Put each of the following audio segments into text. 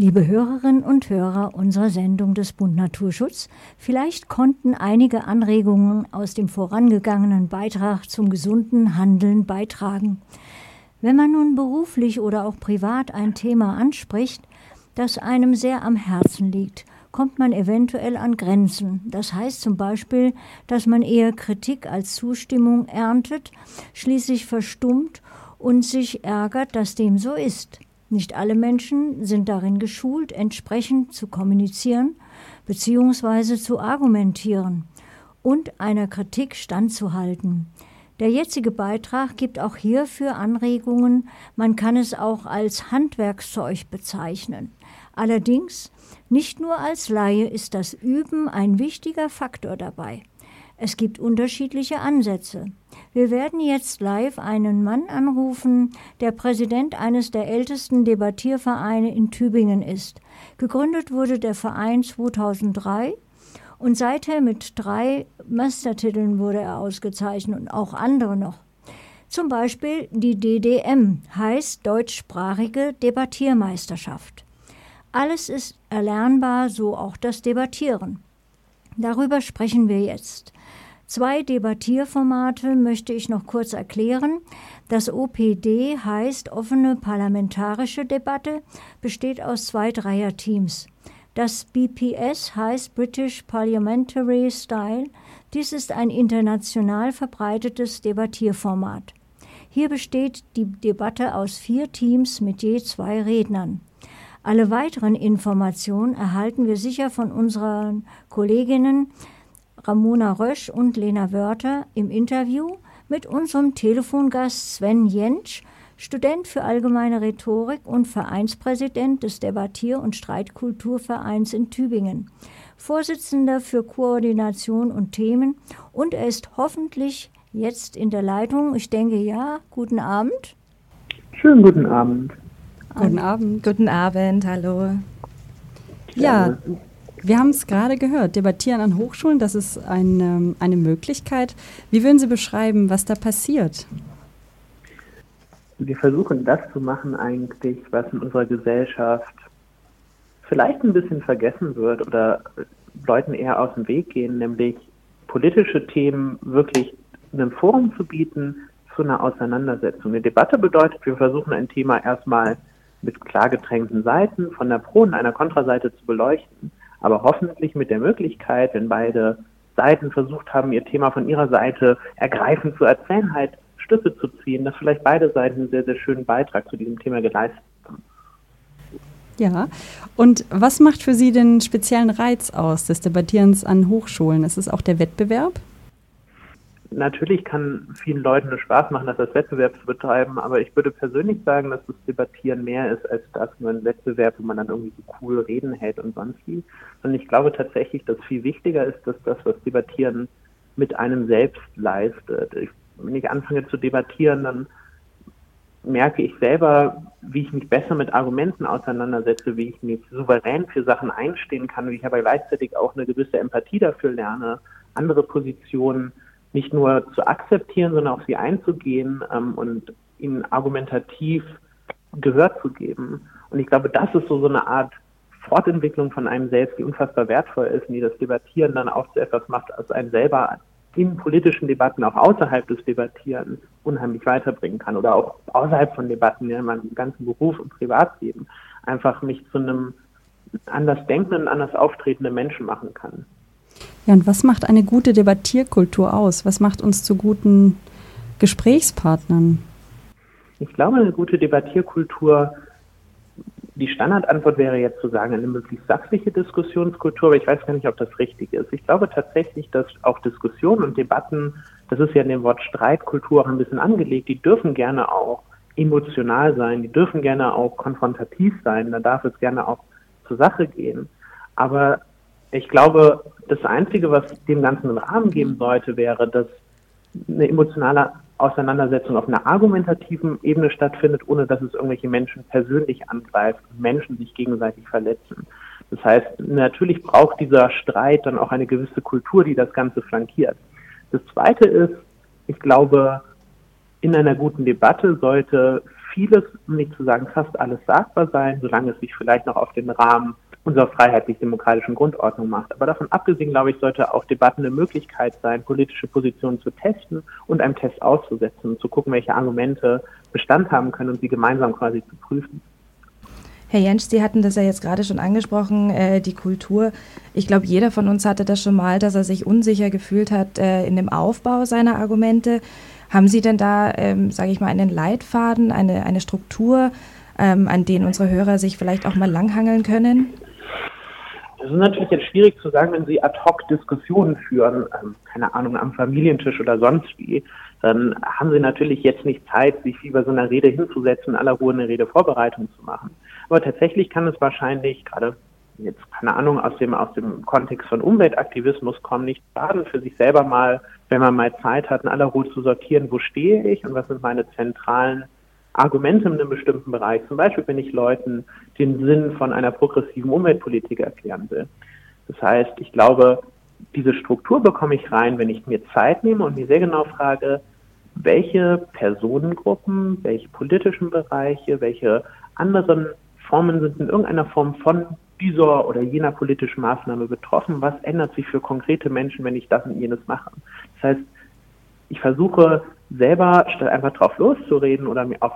Liebe Hörerinnen und Hörer unserer Sendung des Bund Naturschutz, vielleicht konnten einige Anregungen aus dem vorangegangenen Beitrag zum gesunden Handeln beitragen. Wenn man nun beruflich oder auch privat ein Thema anspricht, das einem sehr am Herzen liegt, kommt man eventuell an Grenzen. Das heißt zum Beispiel, dass man eher Kritik als Zustimmung erntet, schließlich verstummt und sich ärgert, dass dem so ist. Nicht alle Menschen sind darin geschult, entsprechend zu kommunizieren bzw. zu argumentieren und einer Kritik standzuhalten. Der jetzige Beitrag gibt auch hierfür Anregungen, man kann es auch als Handwerkszeug bezeichnen. Allerdings, nicht nur als Laie ist das Üben ein wichtiger Faktor dabei. Es gibt unterschiedliche Ansätze. Wir werden jetzt live einen Mann anrufen, der Präsident eines der ältesten Debattiervereine in Tübingen ist. Gegründet wurde der Verein 2003 und seither mit drei Mastertiteln wurde er ausgezeichnet und auch andere noch. Zum Beispiel die DDM heißt deutschsprachige Debattiermeisterschaft. Alles ist erlernbar, so auch das Debattieren. Darüber sprechen wir jetzt. Zwei Debattierformate möchte ich noch kurz erklären. Das OPD heißt offene parlamentarische Debatte, besteht aus zwei Dreierteams. Das BPS heißt British Parliamentary Style. Dies ist ein international verbreitetes Debattierformat. Hier besteht die Debatte aus vier Teams mit je zwei Rednern. Alle weiteren Informationen erhalten wir sicher von unseren Kolleginnen Ramona Rösch und Lena Wörter im Interview mit unserem Telefongast Sven Jentsch, Student für allgemeine Rhetorik und Vereinspräsident des Debattier- und Streitkulturvereins in Tübingen, Vorsitzender für Koordination und Themen und er ist hoffentlich jetzt in der Leitung. Ich denke ja. Guten Abend. Schönen guten Abend. Guten Abend. Guten Abend. Hallo. Ja, wir haben es gerade gehört, debattieren an Hochschulen, das ist eine, eine Möglichkeit. Wie würden Sie beschreiben, was da passiert? Wir versuchen das zu machen eigentlich, was in unserer Gesellschaft vielleicht ein bisschen vergessen wird oder Leuten eher aus dem Weg gehen, nämlich politische Themen wirklich einem Forum zu bieten zu einer Auseinandersetzung. Eine Debatte bedeutet, wir versuchen ein Thema erstmal mit klar getrennten Seiten von der Pro- und einer Kontraseite zu beleuchten aber hoffentlich mit der Möglichkeit, wenn beide Seiten versucht haben, ihr Thema von ihrer Seite ergreifend zu erzählen, halt Schlüsse zu ziehen, dass vielleicht beide Seiten einen sehr, sehr schönen Beitrag zu diesem Thema geleistet haben. Ja, und was macht für Sie den speziellen Reiz aus des Debattierens an Hochschulen? Ist es auch der Wettbewerb? Natürlich kann vielen Leuten es Spaß machen, das als Wettbewerb zu betreiben, aber ich würde persönlich sagen, dass das Debattieren mehr ist als das nur ein Wettbewerb, wo man dann irgendwie so cool reden hält und sonst wie. Und ich glaube tatsächlich, dass viel wichtiger ist, dass das, was Debattieren mit einem selbst leistet. Ich, wenn ich anfange zu debattieren, dann merke ich selber, wie ich mich besser mit Argumenten auseinandersetze, wie ich mich souverän für Sachen einstehen kann, wie ich aber gleichzeitig auch eine gewisse Empathie dafür lerne, andere Positionen nicht nur zu akzeptieren, sondern auf sie einzugehen ähm, und ihnen argumentativ Gehör zu geben. Und ich glaube, das ist so, so eine Art Fortentwicklung von einem selbst, die unfassbar wertvoll ist und die das Debattieren dann auch zu etwas macht, als einen selber in politischen Debatten, auch außerhalb des Debattierens, unheimlich weiterbringen kann oder auch außerhalb von Debatten, ja, in meinem ganzen Beruf und Privatleben, einfach mich zu einem anders denkenden, anders auftretenden Menschen machen kann. Ja, und was macht eine gute Debattierkultur aus? Was macht uns zu guten Gesprächspartnern? Ich glaube, eine gute Debattierkultur, die Standardantwort wäre jetzt zu sagen, eine möglichst sachliche Diskussionskultur, aber ich weiß gar nicht, ob das richtig ist. Ich glaube tatsächlich, dass auch Diskussionen und Debatten, das ist ja in dem Wort Streitkultur auch ein bisschen angelegt, die dürfen gerne auch emotional sein, die dürfen gerne auch konfrontativ sein, da darf es gerne auch zur Sache gehen. Aber ich glaube, das Einzige, was dem Ganzen einen Rahmen geben sollte, wäre, dass eine emotionale Auseinandersetzung auf einer argumentativen Ebene stattfindet, ohne dass es irgendwelche Menschen persönlich angreift und Menschen sich gegenseitig verletzen. Das heißt, natürlich braucht dieser Streit dann auch eine gewisse Kultur, die das Ganze flankiert. Das Zweite ist, ich glaube, in einer guten Debatte sollte vieles, um nicht zu sagen fast alles sagbar sein, solange es sich vielleicht noch auf den Rahmen unserer freiheitlich-demokratischen Grundordnung macht. Aber davon abgesehen, glaube ich, sollte auch Debatten eine Möglichkeit sein, politische Positionen zu testen und einem Test auszusetzen, und zu gucken, welche Argumente Bestand haben können und sie gemeinsam quasi zu prüfen. Herr Jensch, Sie hatten das ja jetzt gerade schon angesprochen, äh, die Kultur. Ich glaube, jeder von uns hatte das schon mal, dass er sich unsicher gefühlt hat äh, in dem Aufbau seiner Argumente. Haben Sie denn da, ähm, sage ich mal, einen Leitfaden, eine, eine Struktur, ähm, an denen unsere Hörer sich vielleicht auch mal langhangeln können? Das ist natürlich jetzt schwierig zu sagen, wenn Sie ad hoc Diskussionen führen, ähm, keine Ahnung, am Familientisch oder sonst wie, dann haben Sie natürlich jetzt nicht Zeit, sich wie bei so einer Rede hinzusetzen, aller Ruhe eine Redevorbereitung zu machen. Aber tatsächlich kann es wahrscheinlich gerade jetzt keine Ahnung aus dem aus dem Kontext von Umweltaktivismus kommen, nicht schaden für sich selber mal, wenn man mal Zeit hat, in aller Ruhe zu sortieren, wo stehe ich und was sind meine zentralen Argumente in einem bestimmten Bereich. Zum Beispiel, wenn ich Leuten den Sinn von einer progressiven Umweltpolitik erklären will. Das heißt, ich glaube, diese Struktur bekomme ich rein, wenn ich mir Zeit nehme und mir sehr genau frage, welche Personengruppen, welche politischen Bereiche, welche anderen Formen sind in irgendeiner Form von dieser oder jener politischen Maßnahme betroffen? Was ändert sich für konkrete Menschen, wenn ich das und jenes mache? Das heißt, ich versuche selber, statt einfach drauf loszureden oder mir auf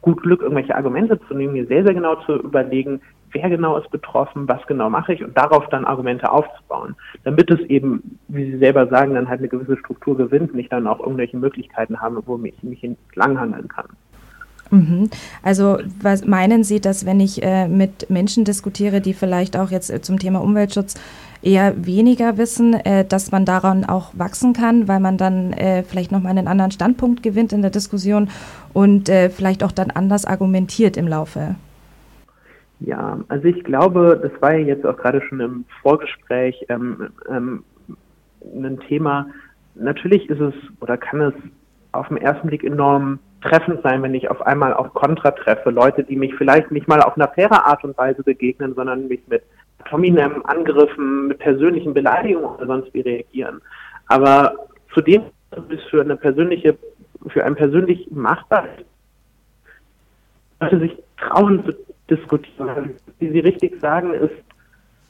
gut Glück irgendwelche Argumente zu nehmen, mir sehr, sehr genau zu überlegen, wer genau ist betroffen, was genau mache ich und darauf dann Argumente aufzubauen, damit es eben, wie Sie selber sagen, dann halt eine gewisse Struktur gewinnt und ich dann auch irgendwelche Möglichkeiten habe, wo ich mich entlanghangeln kann. Mhm. Also was meinen Sie, dass wenn ich äh, mit Menschen diskutiere, die vielleicht auch jetzt äh, zum Thema Umweltschutz eher weniger wissen, äh, dass man daran auch wachsen kann, weil man dann äh, vielleicht nochmal einen anderen Standpunkt gewinnt in der Diskussion und äh, vielleicht auch dann anders argumentiert im Laufe? Ja, also ich glaube, das war ja jetzt auch gerade schon im Vorgespräch ähm, ähm, ein Thema. Natürlich ist es oder kann es auf den ersten Blick enorm treffend sein, wenn ich auf einmal auf Kontra treffe. Leute, die mich vielleicht nicht mal auf eine faire Art und Weise begegnen, sondern mich mit Tominem Angriffen, mit persönlichen Beleidigungen oder sonst wie reagieren. Aber zudem ist für eine persönliche, für ein persönlich machbar, Leute sich trauen zu diskutieren. Wie Sie richtig sagen, ist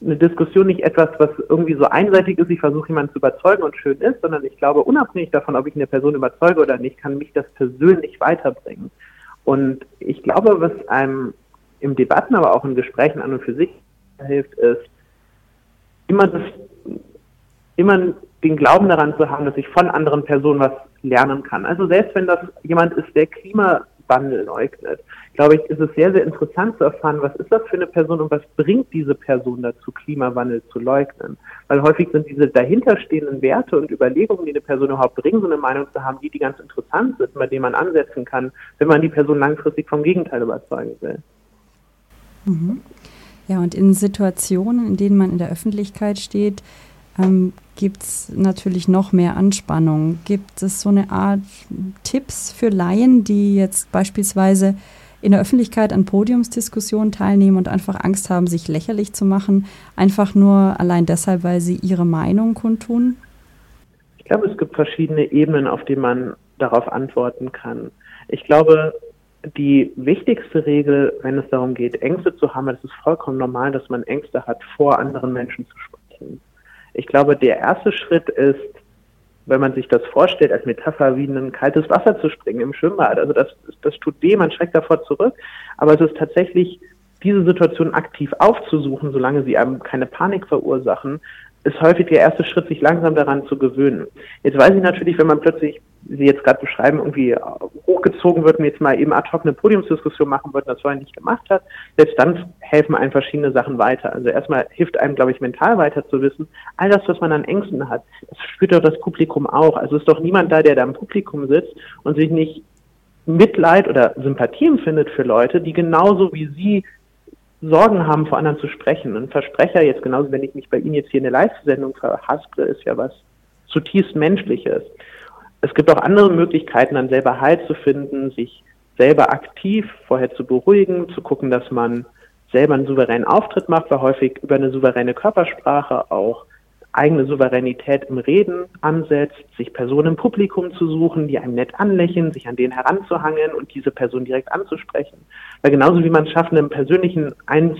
eine Diskussion nicht etwas, was irgendwie so einseitig ist, ich versuche jemanden zu überzeugen und schön ist, sondern ich glaube, unabhängig davon, ob ich eine Person überzeuge oder nicht, kann mich das persönlich weiterbringen. Und ich glaube, was einem im Debatten, aber auch in Gesprächen an und für sich hilft, ist, immer das, immer den Glauben daran zu haben, dass ich von anderen Personen was lernen kann. Also selbst wenn das jemand ist, der Klimawandel leugnet, glaube ich, ist es sehr, sehr interessant zu erfahren, was ist das für eine Person und was bringt diese Person dazu, Klimawandel zu leugnen. Weil häufig sind diese dahinterstehenden Werte und Überlegungen, die eine Person überhaupt bringen, so eine Meinung zu haben, die, die ganz interessant sind, bei denen man ansetzen kann, wenn man die Person langfristig vom Gegenteil überzeugen will. Mhm. Ja, und in Situationen, in denen man in der Öffentlichkeit steht, ähm, gibt es natürlich noch mehr Anspannung. Gibt es so eine Art Tipps für Laien, die jetzt beispielsweise in der Öffentlichkeit an Podiumsdiskussionen teilnehmen und einfach Angst haben, sich lächerlich zu machen, einfach nur allein deshalb, weil sie ihre Meinung kundtun? Ich glaube, es gibt verschiedene Ebenen, auf die man darauf antworten kann. Ich glaube, die wichtigste Regel, wenn es darum geht, Ängste zu haben, es ist vollkommen normal, dass man Ängste hat, vor anderen Menschen zu sprechen. Ich glaube, der erste Schritt ist, wenn man sich das vorstellt, als Metapher wie in ein kaltes Wasser zu springen im Schwimmbad. Also das, das tut weh, man schreckt davor zurück. Aber es ist tatsächlich, diese Situation aktiv aufzusuchen, solange sie einem keine Panik verursachen, ist häufig der erste Schritt, sich langsam daran zu gewöhnen. Jetzt weiß ich natürlich, wenn man plötzlich, Sie jetzt gerade beschreiben, irgendwie hochgezogen wird und jetzt mal eben ad hoc eine Podiumsdiskussion machen wird, das vorher nicht gemacht hat, selbst dann helfen einem verschiedene Sachen weiter. Also erstmal hilft einem, glaube ich, mental weiter zu wissen, all das, was man an Ängsten hat, das spürt doch das Publikum auch. Also ist doch niemand da, der da im Publikum sitzt und sich nicht Mitleid oder Sympathie empfindet für Leute, die genauso wie Sie Sorgen haben, vor anderen zu sprechen. Ein Versprecher, jetzt genauso, wenn ich mich bei Ihnen jetzt hier in der Live-Sendung verhasple, ist ja was zutiefst Menschliches. Es gibt auch andere Möglichkeiten, dann selber Halt zu finden, sich selber aktiv vorher zu beruhigen, zu gucken, dass man selber einen souveränen Auftritt macht, weil häufig über eine souveräne Körpersprache auch eigene Souveränität im Reden ansetzt, sich Personen im Publikum zu suchen, die einem nett anlächeln, sich an denen heranzuhangeln und diese Person direkt anzusprechen. Weil genauso wie man es schafft, einem persönlichen Eins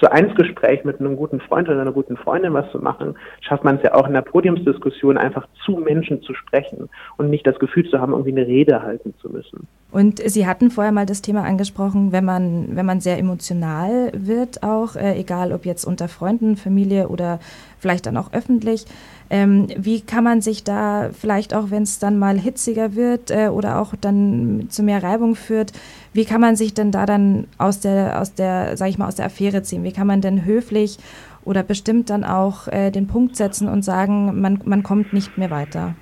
zu eins Gespräch mit einem guten Freund oder einer guten Freundin was zu machen, schafft man es ja auch in der Podiumsdiskussion einfach zu Menschen zu sprechen und nicht das Gefühl zu haben, irgendwie eine Rede halten zu müssen. Und Sie hatten vorher mal das Thema angesprochen, wenn man, wenn man sehr emotional wird, auch, äh, egal ob jetzt unter Freunden, Familie oder vielleicht dann auch öffentlich. Ähm, wie kann man sich da vielleicht auch, wenn es dann mal hitziger wird äh, oder auch dann zu mehr Reibung führt, wie kann man sich denn da dann aus der, aus der, sag ich mal, aus der Affäre ziehen? Wie kann man denn höflich oder bestimmt dann auch äh, den Punkt setzen und sagen, man, man kommt nicht mehr weiter?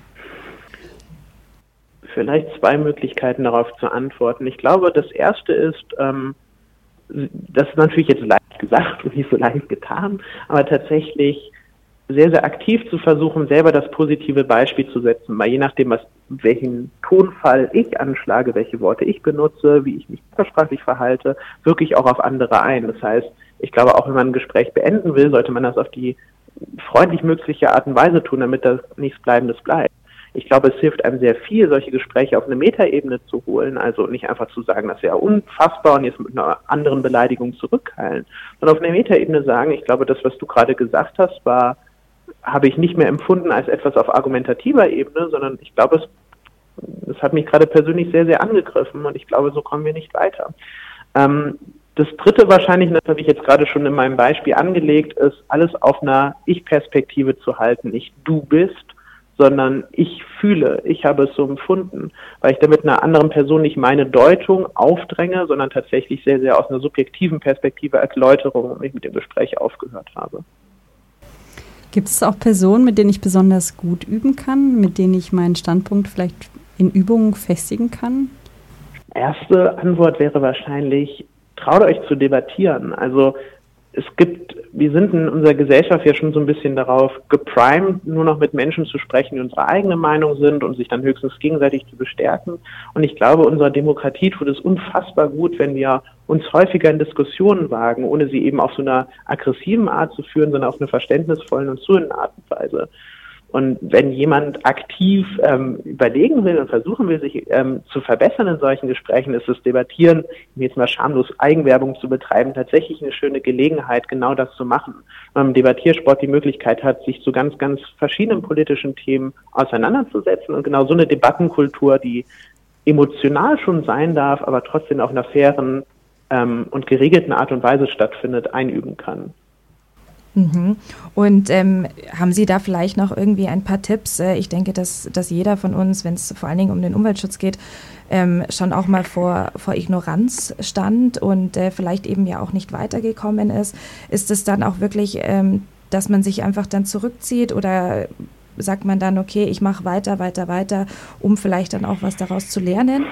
Vielleicht zwei Möglichkeiten darauf zu antworten. Ich glaube, das erste ist, ähm, das ist natürlich jetzt leicht gesagt und nicht so leicht getan, aber tatsächlich sehr, sehr aktiv zu versuchen, selber das positive Beispiel zu setzen, weil je nachdem, was, welchen Tonfall ich anschlage, welche Worte ich benutze, wie ich mich versprachlich verhalte, wirklich auch auf andere ein. Das heißt, ich glaube, auch wenn man ein Gespräch beenden will, sollte man das auf die freundlich mögliche Art und Weise tun, damit das nichts Bleibendes bleibt ich glaube, es hilft einem sehr viel, solche Gespräche auf eine Metaebene zu holen, also nicht einfach zu sagen, das wäre unfassbar und jetzt mit einer anderen Beleidigung zurückheilen, sondern auf einer Metaebene sagen, ich glaube, das, was du gerade gesagt hast, war, habe ich nicht mehr empfunden als etwas auf argumentativer Ebene, sondern ich glaube, es, es hat mich gerade persönlich sehr, sehr angegriffen und ich glaube, so kommen wir nicht weiter. Ähm, das dritte wahrscheinlich, das habe ich jetzt gerade schon in meinem Beispiel angelegt, ist, alles auf einer Ich-Perspektive zu halten. Nicht du bist, sondern ich fühle, ich habe es so empfunden, weil ich damit einer anderen Person nicht meine Deutung aufdränge, sondern tatsächlich sehr, sehr aus einer subjektiven Perspektive Erläuterung und ich mit dem Gespräch aufgehört habe. Gibt es auch Personen, mit denen ich besonders gut üben kann, mit denen ich meinen Standpunkt vielleicht in Übungen festigen kann? Erste Antwort wäre wahrscheinlich, traut euch zu debattieren. Also es gibt, wir sind in unserer Gesellschaft ja schon so ein bisschen darauf geprimed, nur noch mit Menschen zu sprechen, die unsere eigene Meinung sind und sich dann höchstens gegenseitig zu bestärken. Und ich glaube, unserer Demokratie tut es unfassbar gut, wenn wir uns häufiger in Diskussionen wagen, ohne sie eben auf so einer aggressiven Art zu führen, sondern auf eine verständnisvollen und zuhörenden Art und Weise. Und wenn jemand aktiv ähm, überlegen will und versuchen will, sich ähm, zu verbessern in solchen Gesprächen, ist das Debattieren, jetzt mal schamlos Eigenwerbung zu betreiben, tatsächlich eine schöne Gelegenheit, genau das zu machen. Wenn man im Debattiersport die Möglichkeit hat, sich zu ganz, ganz verschiedenen politischen Themen auseinanderzusetzen und genau so eine Debattenkultur, die emotional schon sein darf, aber trotzdem auf einer fairen ähm, und geregelten Art und Weise stattfindet, einüben kann. Mhm. Und ähm, haben Sie da vielleicht noch irgendwie ein paar Tipps? Äh, ich denke, dass, dass jeder von uns, wenn es vor allen Dingen um den Umweltschutz geht, ähm, schon auch mal vor, vor Ignoranz stand und äh, vielleicht eben ja auch nicht weitergekommen ist. Ist es dann auch wirklich, ähm, dass man sich einfach dann zurückzieht oder sagt man dann, okay, ich mache weiter, weiter, weiter, um vielleicht dann auch was daraus zu lernen?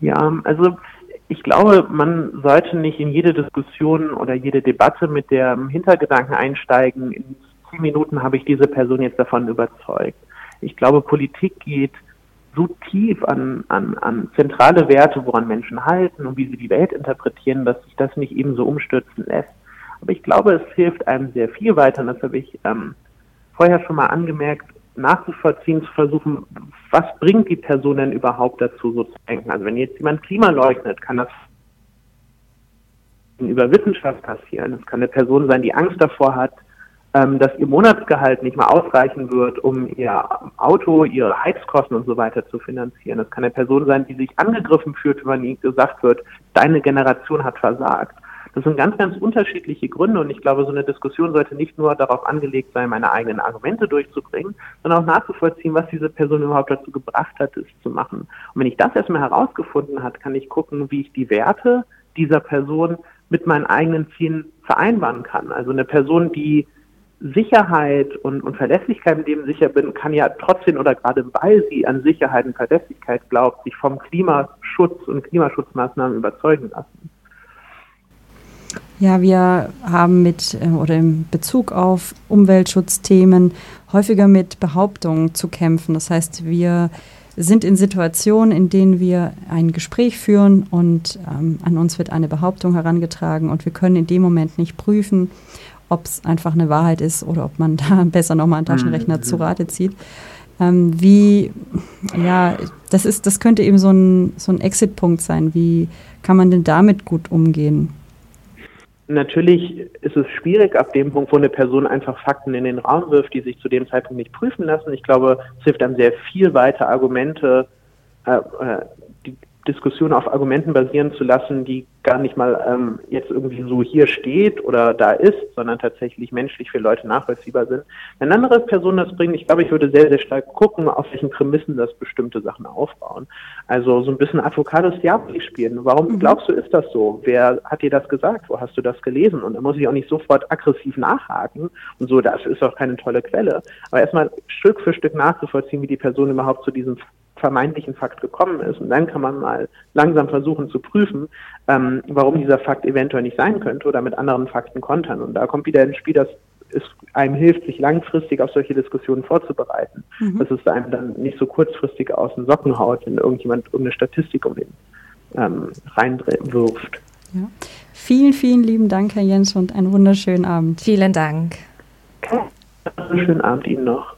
Ja, also ich glaube, man sollte nicht in jede Diskussion oder jede Debatte mit dem Hintergedanken einsteigen, in zehn Minuten habe ich diese Person jetzt davon überzeugt. Ich glaube, Politik geht so tief an, an, an zentrale Werte, woran Menschen halten und wie sie die Welt interpretieren, dass sich das nicht eben so umstürzen lässt. Aber ich glaube, es hilft einem sehr viel weiter, und das habe ich ähm, vorher schon mal angemerkt, nachzuvollziehen, zu versuchen, was bringt die Person denn überhaupt dazu, so zu denken. Also wenn jetzt jemand Klima leugnet, kann das über Wissenschaft passieren. Es kann eine Person sein, die Angst davor hat, ähm, dass ihr Monatsgehalt nicht mal ausreichen wird, um ihr Auto, ihre Heizkosten und so weiter zu finanzieren. Es kann eine Person sein, die sich angegriffen fühlt, wenn ihnen gesagt wird, deine Generation hat versagt. Das sind ganz, ganz unterschiedliche Gründe und ich glaube, so eine Diskussion sollte nicht nur darauf angelegt sein, meine eigenen Argumente durchzubringen, sondern auch nachzuvollziehen, was diese Person überhaupt dazu gebracht hat, es zu machen. Und wenn ich das erstmal herausgefunden habe, kann ich gucken, wie ich die Werte dieser Person mit meinen eigenen Zielen vereinbaren kann. Also eine Person, die Sicherheit und, und Verlässlichkeit im Leben sicher bin, kann ja trotzdem oder gerade weil sie an Sicherheit und Verlässlichkeit glaubt, sich vom Klimaschutz und Klimaschutzmaßnahmen überzeugen lassen. Ja, wir haben mit äh, oder im Bezug auf Umweltschutzthemen häufiger mit Behauptungen zu kämpfen. Das heißt, wir sind in Situationen, in denen wir ein Gespräch führen und ähm, an uns wird eine Behauptung herangetragen und wir können in dem Moment nicht prüfen, ob es einfach eine Wahrheit ist oder ob man da besser nochmal einen Taschenrechner mhm. zu Rate zieht. Ähm, wie, ja, das ist, das könnte eben so ein, so ein Exit-Punkt sein. Wie kann man denn damit gut umgehen? Natürlich ist es schwierig ab dem Punkt, wo eine Person einfach Fakten in den Raum wirft, die sich zu dem Zeitpunkt nicht prüfen lassen. Ich glaube, es hilft dann sehr viel weiter, Argumente äh, äh Diskussion auf Argumenten basieren zu lassen, die gar nicht mal ähm, jetzt irgendwie so hier steht oder da ist, sondern tatsächlich menschlich für Leute nachvollziehbar sind. Wenn andere Personen das bringen, ich glaube, ich würde sehr, sehr stark gucken, auf welchen Prämissen das bestimmte Sachen aufbauen. Also so ein bisschen Advocatus Diaboli spielen. Warum mhm. glaubst du, ist das so? Wer hat dir das gesagt? Wo hast du das gelesen? Und da muss ich auch nicht sofort aggressiv nachhaken und so, das ist auch keine tolle Quelle. Aber erstmal Stück für Stück nachzuvollziehen, wie die Person überhaupt zu diesem vermeintlichen Fakt gekommen ist. Und dann kann man mal langsam versuchen zu prüfen, ähm, warum dieser Fakt eventuell nicht sein könnte oder mit anderen Fakten kontern. Und da kommt wieder ins Spiel, dass es einem hilft, sich langfristig auf solche Diskussionen vorzubereiten. Mhm. Dass es einem dann nicht so kurzfristig aus den Socken haut, wenn irgendjemand irgendeine Statistik um den ähm, reinwirft. Ja. Vielen, vielen lieben Dank, Herr Jens, und einen wunderschönen Abend. Vielen Dank. Einen schönen Abend Ihnen noch.